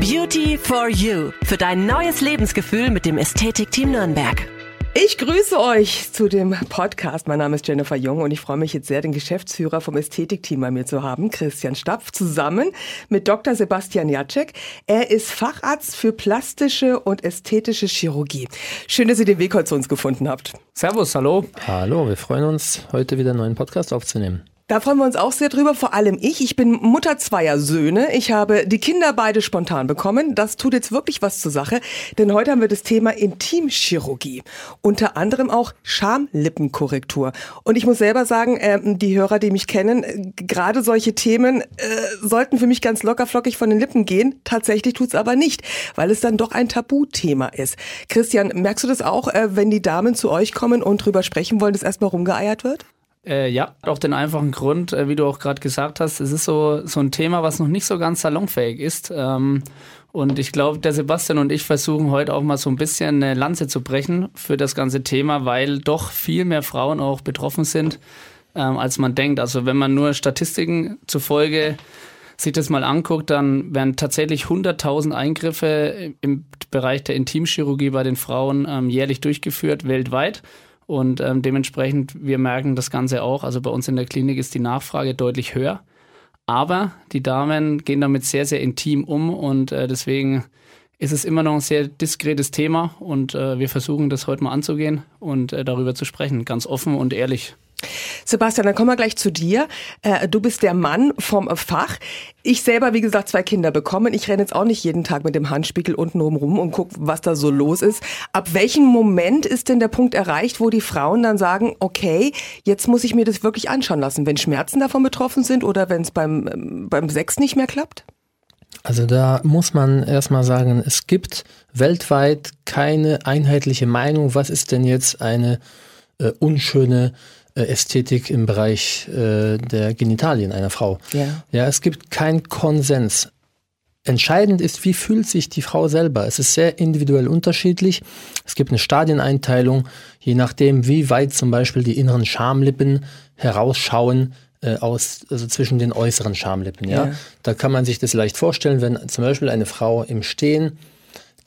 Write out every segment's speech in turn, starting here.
Beauty for You für dein neues Lebensgefühl mit dem Ästhetikteam Nürnberg. Ich grüße euch zu dem Podcast. Mein Name ist Jennifer Jung und ich freue mich jetzt sehr, den Geschäftsführer vom Ästhetikteam bei mir zu haben, Christian Stapf, zusammen mit Dr. Sebastian Jacek. Er ist Facharzt für plastische und ästhetische Chirurgie. Schön, dass ihr den Weg heute zu uns gefunden habt. Servus, hallo. Hallo, wir freuen uns, heute wieder einen neuen Podcast aufzunehmen. Da freuen wir uns auch sehr drüber, vor allem ich. Ich bin Mutter zweier Söhne. Ich habe die Kinder beide spontan bekommen. Das tut jetzt wirklich was zur Sache, denn heute haben wir das Thema Intimchirurgie. Unter anderem auch Schamlippenkorrektur. Und ich muss selber sagen, äh, die Hörer, die mich kennen, äh, gerade solche Themen äh, sollten für mich ganz lockerflockig von den Lippen gehen. Tatsächlich tut's aber nicht, weil es dann doch ein Tabuthema ist. Christian, merkst du das auch, äh, wenn die Damen zu euch kommen und drüber sprechen wollen, dass erstmal rumgeeiert wird? Äh, ja, auf den einfachen Grund, äh, wie du auch gerade gesagt hast, es ist so, so ein Thema, was noch nicht so ganz salonfähig ist. Ähm, und ich glaube, der Sebastian und ich versuchen heute auch mal so ein bisschen eine Lanze zu brechen für das ganze Thema, weil doch viel mehr Frauen auch betroffen sind, ähm, als man denkt. Also wenn man nur Statistiken zufolge sich das mal anguckt, dann werden tatsächlich 100.000 Eingriffe im Bereich der Intimchirurgie bei den Frauen ähm, jährlich durchgeführt, weltweit. Und ähm, dementsprechend, wir merken das Ganze auch. Also bei uns in der Klinik ist die Nachfrage deutlich höher. Aber die Damen gehen damit sehr, sehr intim um und äh, deswegen ist es immer noch ein sehr diskretes Thema und äh, wir versuchen das heute mal anzugehen und äh, darüber zu sprechen, ganz offen und ehrlich. Sebastian, dann kommen wir gleich zu dir. Äh, du bist der Mann vom Fach. Ich selber, wie gesagt, zwei Kinder bekommen. Ich renne jetzt auch nicht jeden Tag mit dem Handspiegel unten rum und gucke, was da so los ist. Ab welchem Moment ist denn der Punkt erreicht, wo die Frauen dann sagen, okay, jetzt muss ich mir das wirklich anschauen lassen, wenn Schmerzen davon betroffen sind oder wenn es beim, beim Sex nicht mehr klappt? Also da muss man erstmal sagen, es gibt weltweit keine einheitliche Meinung, was ist denn jetzt eine äh, unschöne äh, Ästhetik im Bereich äh, der Genitalien einer Frau. Ja. ja, es gibt keinen Konsens. Entscheidend ist, wie fühlt sich die Frau selber. Es ist sehr individuell unterschiedlich. Es gibt eine Stadieneinteilung, je nachdem, wie weit zum Beispiel die inneren Schamlippen herausschauen äh, aus, also zwischen den äußeren Schamlippen. Ja? ja, da kann man sich das leicht vorstellen, wenn zum Beispiel eine Frau im Stehen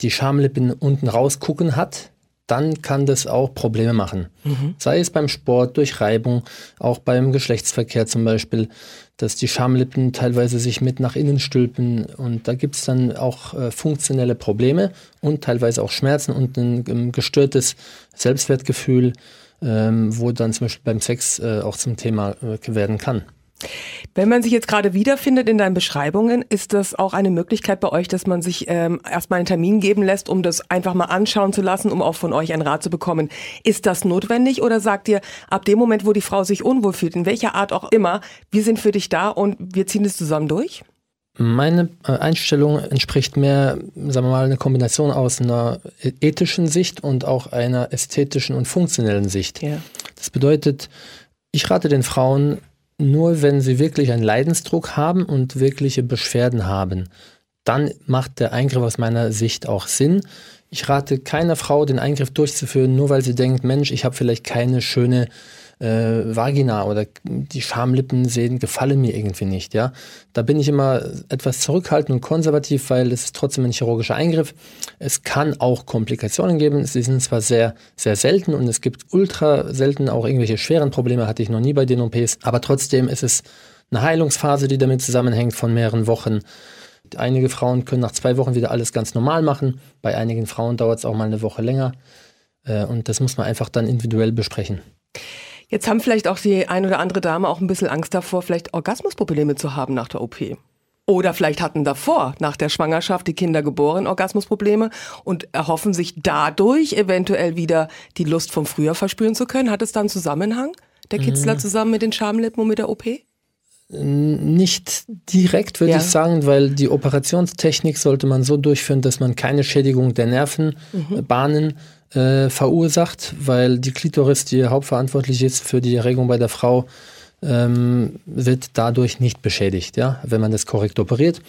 die Schamlippen unten rausgucken hat, dann kann das auch Probleme machen. Mhm. Sei es beim Sport, durch Reibung, auch beim Geschlechtsverkehr zum Beispiel, dass die Schamlippen teilweise sich mit nach innen stülpen und da gibt es dann auch äh, funktionelle Probleme und teilweise auch Schmerzen und ein, ein gestörtes Selbstwertgefühl, ähm, wo dann zum Beispiel beim Sex äh, auch zum Thema äh, werden kann. Wenn man sich jetzt gerade wiederfindet in deinen Beschreibungen, ist das auch eine Möglichkeit bei euch, dass man sich ähm, erstmal einen Termin geben lässt, um das einfach mal anschauen zu lassen, um auch von euch einen Rat zu bekommen. Ist das notwendig oder sagt ihr, ab dem Moment, wo die Frau sich unwohl fühlt, in welcher Art auch immer, wir sind für dich da und wir ziehen es zusammen durch? Meine äh, Einstellung entspricht mehr, sagen wir mal, eine Kombination aus einer ethischen Sicht und auch einer ästhetischen und funktionellen Sicht. Ja. Das bedeutet, ich rate den Frauen, nur wenn sie wirklich einen Leidensdruck haben und wirkliche Beschwerden haben, dann macht der Eingriff aus meiner Sicht auch Sinn. Ich rate keiner Frau, den Eingriff durchzuführen, nur weil sie denkt, Mensch, ich habe vielleicht keine schöne äh, Vagina oder die Schamlippen sehen, gefallen mir irgendwie nicht. Ja, da bin ich immer etwas zurückhaltend und konservativ, weil es ist trotzdem ein chirurgischer Eingriff. Es kann auch Komplikationen geben. Sie sind zwar sehr, sehr selten und es gibt ultra selten auch irgendwelche schweren Probleme, hatte ich noch nie bei den OPs, aber trotzdem ist es eine Heilungsphase, die damit zusammenhängt von mehreren Wochen. Einige Frauen können nach zwei Wochen wieder alles ganz normal machen. Bei einigen Frauen dauert es auch mal eine Woche länger. Äh, und das muss man einfach dann individuell besprechen. Jetzt haben vielleicht auch die ein oder andere Dame auch ein bisschen Angst davor, vielleicht Orgasmusprobleme zu haben nach der OP. Oder vielleicht hatten davor, nach der Schwangerschaft, die Kinder geboren, Orgasmusprobleme und erhoffen sich dadurch eventuell wieder die Lust vom Frühjahr verspüren zu können. Hat es dann Zusammenhang, der Kitzler mhm. zusammen mit den Schamlippen und mit der OP? Nicht direkt, würde ja. ich sagen, weil die Operationstechnik sollte man so durchführen, dass man keine Schädigung der Nervenbahnen mhm äh, verursacht, weil die Klitoris, die hauptverantwortlich ist für die Erregung bei der Frau, ähm, wird dadurch nicht beschädigt, ja, wenn man das korrekt operiert.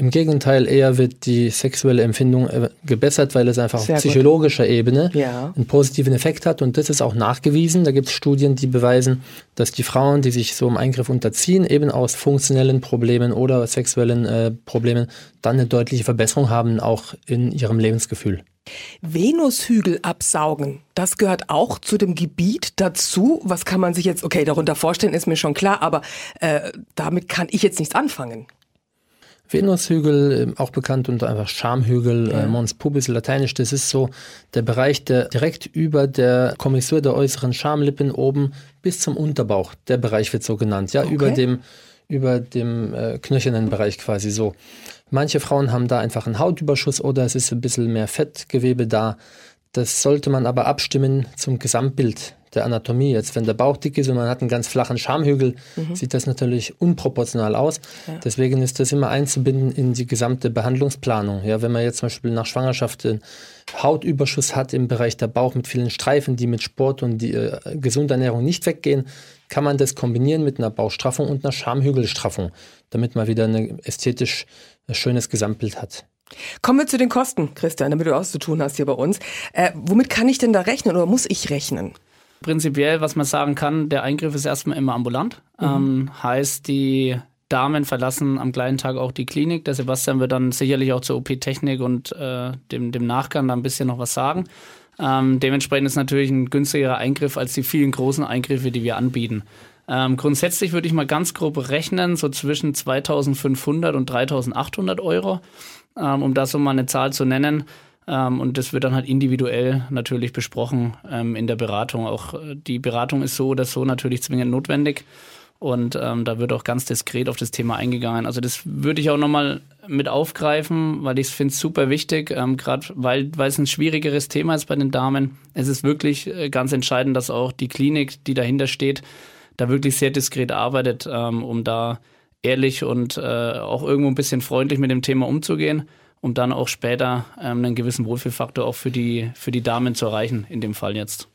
Im Gegenteil, eher wird die sexuelle Empfindung äh, gebessert, weil es einfach Sehr auf psychologischer gut. Ebene ja. einen positiven Effekt hat. Und das ist auch nachgewiesen. Da gibt es Studien, die beweisen, dass die Frauen, die sich so einem Eingriff unterziehen, eben aus funktionellen Problemen oder sexuellen äh, Problemen, dann eine deutliche Verbesserung haben, auch in ihrem Lebensgefühl. Venushügel absaugen, das gehört auch zu dem Gebiet dazu. Was kann man sich jetzt, okay, darunter vorstellen, ist mir schon klar, aber äh, damit kann ich jetzt nichts anfangen. Venushügel, ähm, auch bekannt unter einfach Schamhügel, ja. äh, Mons pubis lateinisch, das ist so der Bereich, der direkt über der Kommissur der äußeren Schamlippen oben bis zum Unterbauch, der Bereich wird so genannt, ja, okay. über dem, über dem äh, knöchernen Bereich quasi so. Manche Frauen haben da einfach einen Hautüberschuss oder es ist ein bisschen mehr Fettgewebe da. Das sollte man aber abstimmen zum Gesamtbild der Anatomie. Jetzt, wenn der Bauch dick ist und man hat einen ganz flachen Schamhügel, mhm. sieht das natürlich unproportional aus. Ja. Deswegen ist das immer einzubinden in die gesamte Behandlungsplanung. Ja, wenn man jetzt zum Beispiel nach Schwangerschaft einen Hautüberschuss hat im Bereich der Bauch mit vielen Streifen, die mit Sport und die äh, gesunde Ernährung nicht weggehen, kann man das kombinieren mit einer Bauchstraffung und einer Schamhügelstraffung, damit man wieder ein ästhetisch schönes Gesamtbild hat. Kommen wir zu den Kosten, Christian, damit du auch zu tun hast hier bei uns. Äh, womit kann ich denn da rechnen oder muss ich rechnen? Prinzipiell, was man sagen kann, der Eingriff ist erstmal immer ambulant. Mhm. Ähm, heißt, die Damen verlassen am gleichen Tag auch die Klinik. Der Sebastian wird dann sicherlich auch zur OP-Technik und äh, dem, dem Nachgang da ein bisschen noch was sagen. Ähm, dementsprechend ist natürlich ein günstigerer Eingriff als die vielen großen Eingriffe, die wir anbieten. Ähm, grundsätzlich würde ich mal ganz grob rechnen, so zwischen 2500 und 3800 Euro, ähm, um da so mal eine Zahl zu nennen. Ähm, und das wird dann halt individuell natürlich besprochen ähm, in der Beratung. Auch äh, die Beratung ist so oder so natürlich zwingend notwendig. Und ähm, da wird auch ganz diskret auf das Thema eingegangen. Also das würde ich auch nochmal mit aufgreifen, weil ich finde es super wichtig, ähm, gerade weil, weil es ein schwierigeres Thema ist bei den Damen. Es ist wirklich äh, ganz entscheidend, dass auch die Klinik, die dahinter steht, da wirklich sehr diskret arbeitet, ähm, um da ehrlich und äh, auch irgendwo ein bisschen freundlich mit dem Thema umzugehen um dann auch später ähm, einen gewissen Wohlfühlfaktor auch für die, für die Damen zu erreichen, in dem Fall jetzt.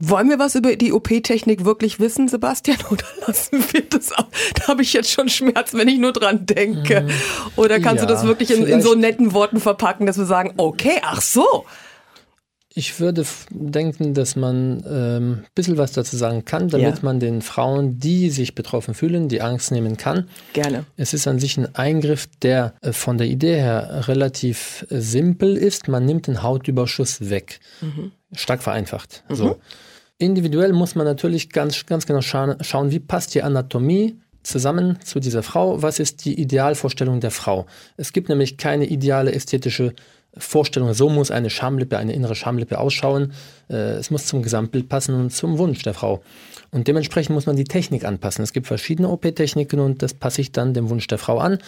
Wollen wir was über die OP-Technik wirklich wissen, Sebastian, oder lassen wir das auch? Da habe ich jetzt schon Schmerz, wenn ich nur dran denke. Mhm. Oder kannst ja, du das wirklich in, in so netten Worten verpacken, dass wir sagen, okay, ach so. Ich würde denken, dass man ähm, ein bisschen was dazu sagen kann, damit ja. man den Frauen, die sich betroffen fühlen, die Angst nehmen kann. Gerne. Es ist an sich ein Eingriff, der äh, von der Idee her relativ äh, simpel ist. Man nimmt den Hautüberschuss weg. Mhm. Stark vereinfacht. Mhm. So. Individuell muss man natürlich ganz, ganz genau scha schauen, wie passt die Anatomie zusammen zu dieser Frau. Was ist die Idealvorstellung der Frau? Es gibt nämlich keine ideale ästhetische Vorstellung, so muss eine Schamlippe, eine innere Schamlippe ausschauen. Äh, es muss zum Gesamtbild passen und zum Wunsch der Frau. Und dementsprechend muss man die Technik anpassen. Es gibt verschiedene OP-Techniken und das passe ich dann dem Wunsch der Frau an.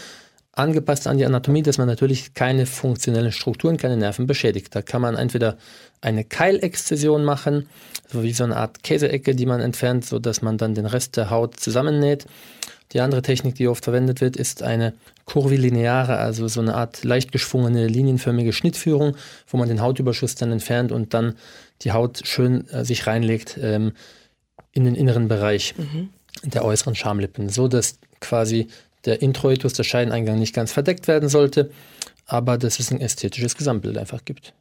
Angepasst an die Anatomie, dass man natürlich keine funktionellen Strukturen, keine Nerven beschädigt. Da kann man entweder eine Keilexzession machen, so wie so eine Art Käseecke, die man entfernt, sodass man dann den Rest der Haut zusammennäht. Die andere Technik, die oft verwendet wird, ist eine kurvilineare, also so eine Art leicht geschwungene, linienförmige Schnittführung, wo man den Hautüberschuss dann entfernt und dann die Haut schön äh, sich reinlegt ähm, in den inneren Bereich mhm. der äußeren Schamlippen, so dass quasi der Introitus, der Scheideneingang nicht ganz verdeckt werden sollte, aber dass es ein ästhetisches Gesamtbild einfach gibt.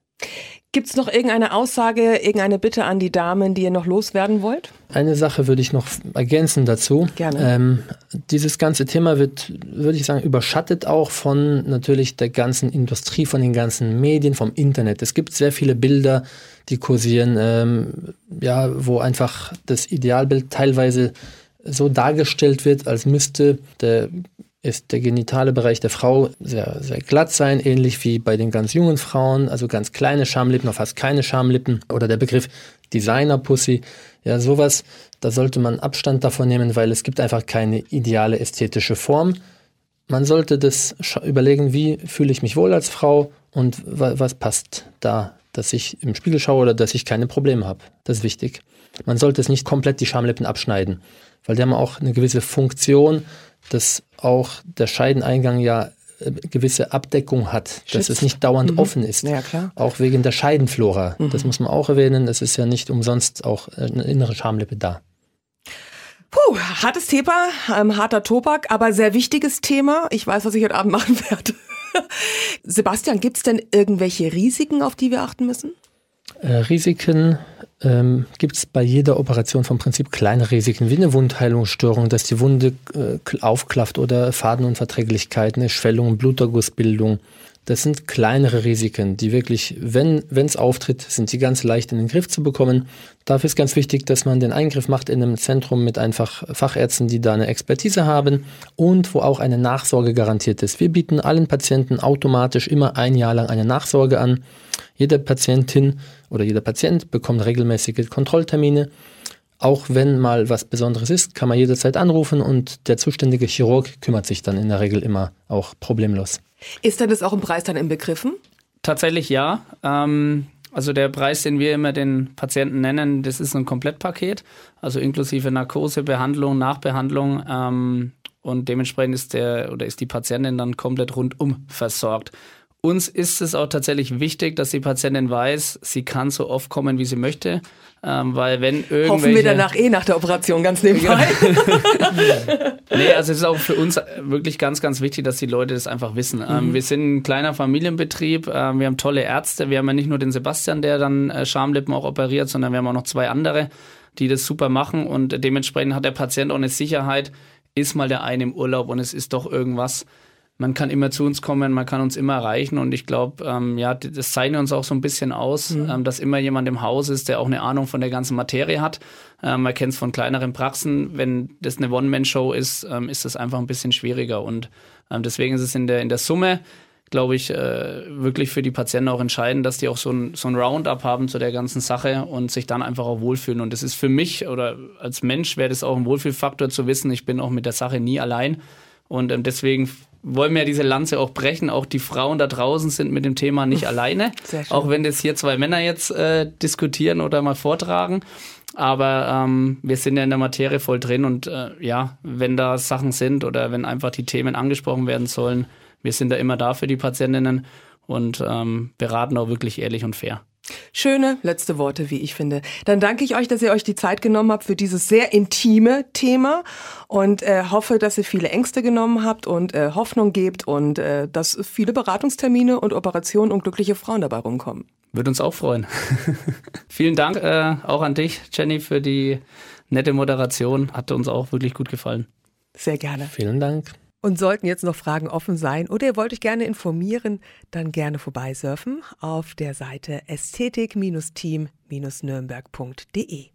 Gibt es noch irgendeine Aussage, irgendeine Bitte an die Damen, die ihr noch loswerden wollt? Eine Sache würde ich noch ergänzen dazu. Gerne. Ähm, dieses ganze Thema wird, würde ich sagen, überschattet auch von natürlich der ganzen Industrie, von den ganzen Medien, vom Internet. Es gibt sehr viele Bilder, die kursieren, ähm, ja, wo einfach das Idealbild teilweise so dargestellt wird, als müsste der ist der genitale Bereich der Frau sehr, sehr glatt sein, ähnlich wie bei den ganz jungen Frauen, also ganz kleine Schamlippen, noch fast keine Schamlippen. Oder der Begriff Designer-Pussy. Ja, sowas, da sollte man Abstand davon nehmen, weil es gibt einfach keine ideale ästhetische Form. Man sollte das überlegen, wie fühle ich mich wohl als Frau und was passt da, dass ich im Spiegel schaue oder dass ich keine Probleme habe. Das ist wichtig. Man sollte es nicht komplett die Schamlippen abschneiden, weil die haben auch eine gewisse Funktion dass auch der Scheideneingang ja äh, gewisse Abdeckung hat, Schützt. dass es nicht dauernd mhm. offen ist. Ja, klar. Auch wegen der Scheidenflora. Mhm. Das muss man auch erwähnen. Es ist ja nicht umsonst auch eine innere Schamlippe da. Puh, hartes Thema, ähm, harter Tobak, aber sehr wichtiges Thema. Ich weiß, was ich heute Abend machen werde. Sebastian, gibt es denn irgendwelche Risiken, auf die wir achten müssen? Äh, Risiken ähm, gibt es bei jeder Operation vom Prinzip kleine Risiken, wie eine Wundheilungsstörung, dass die Wunde äh, aufklafft oder Fadenunverträglichkeit, eine Schwellung, Blutergussbildung. Das sind kleinere Risiken, die wirklich, wenn es auftritt, sind sie ganz leicht in den Griff zu bekommen. Dafür ist ganz wichtig, dass man den Eingriff macht in einem Zentrum mit einfach Fachärzten, die da eine Expertise haben und wo auch eine Nachsorge garantiert ist. Wir bieten allen Patienten automatisch immer ein Jahr lang eine Nachsorge an. Jede Patientin oder jeder Patient bekommt regelmäßige Kontrolltermine. Auch wenn mal was Besonderes ist, kann man jederzeit anrufen und der zuständige Chirurg kümmert sich dann in der Regel immer auch problemlos. Ist denn das auch im Preis dann inbegriffen? Tatsächlich ja. Ähm, also der Preis, den wir immer den Patienten nennen, das ist ein Komplettpaket, also inklusive Narkose, Behandlung, Nachbehandlung. Ähm, und dementsprechend ist der oder ist die Patientin dann komplett rundum versorgt. Uns ist es auch tatsächlich wichtig, dass die Patientin weiß, sie kann so oft kommen, wie sie möchte. Ähm, weil wenn irgendwelche... Hoffen wir danach eh nach der Operation ganz nebenbei. nee, also es ist auch für uns wirklich ganz, ganz wichtig, dass die Leute das einfach wissen. Ähm, mhm. wir sind ein kleiner Familienbetrieb, ähm, wir haben tolle Ärzte, wir haben ja nicht nur den Sebastian, der dann äh, Schamlippen auch operiert, sondern wir haben auch noch zwei andere, die das super machen und dementsprechend hat der Patient auch eine Sicherheit, ist mal der eine im Urlaub und es ist doch irgendwas, man kann immer zu uns kommen, man kann uns immer erreichen und ich glaube, ähm, ja, das zeichnet uns auch so ein bisschen aus, mhm. ähm, dass immer jemand im Haus ist, der auch eine Ahnung von der ganzen Materie hat. Ähm, man kennt es von kleineren Praxen. Wenn das eine One-Man-Show ist, ähm, ist das einfach ein bisschen schwieriger und ähm, deswegen ist es in der, in der Summe, glaube ich, äh, wirklich für die Patienten auch entscheidend, dass die auch so ein, so ein Roundup haben zu der ganzen Sache und sich dann einfach auch wohlfühlen. Und das ist für mich oder als Mensch wäre das auch ein Wohlfühlfaktor zu wissen, ich bin auch mit der Sache nie allein. Und ähm, deswegen wollen wir ja diese Lanze auch brechen. Auch die Frauen da draußen sind mit dem Thema nicht alleine. Auch wenn das hier zwei Männer jetzt äh, diskutieren oder mal vortragen. Aber ähm, wir sind ja in der Materie voll drin und äh, ja, wenn da Sachen sind oder wenn einfach die Themen angesprochen werden sollen, wir sind da immer da für die Patientinnen und ähm, beraten auch wirklich ehrlich und fair. Schöne letzte Worte, wie ich finde. Dann danke ich euch, dass ihr euch die Zeit genommen habt für dieses sehr intime Thema und äh, hoffe, dass ihr viele Ängste genommen habt und äh, Hoffnung gebt und äh, dass viele Beratungstermine und Operationen und glückliche Frauen dabei rumkommen. Würde uns auch freuen. Vielen Dank äh, auch an dich, Jenny, für die nette Moderation. Hat uns auch wirklich gut gefallen. Sehr gerne. Vielen Dank. Und sollten jetzt noch Fragen offen sein oder ihr wollt euch gerne informieren, dann gerne vorbeisurfen auf der Seite ästhetik-team-nürnberg.de.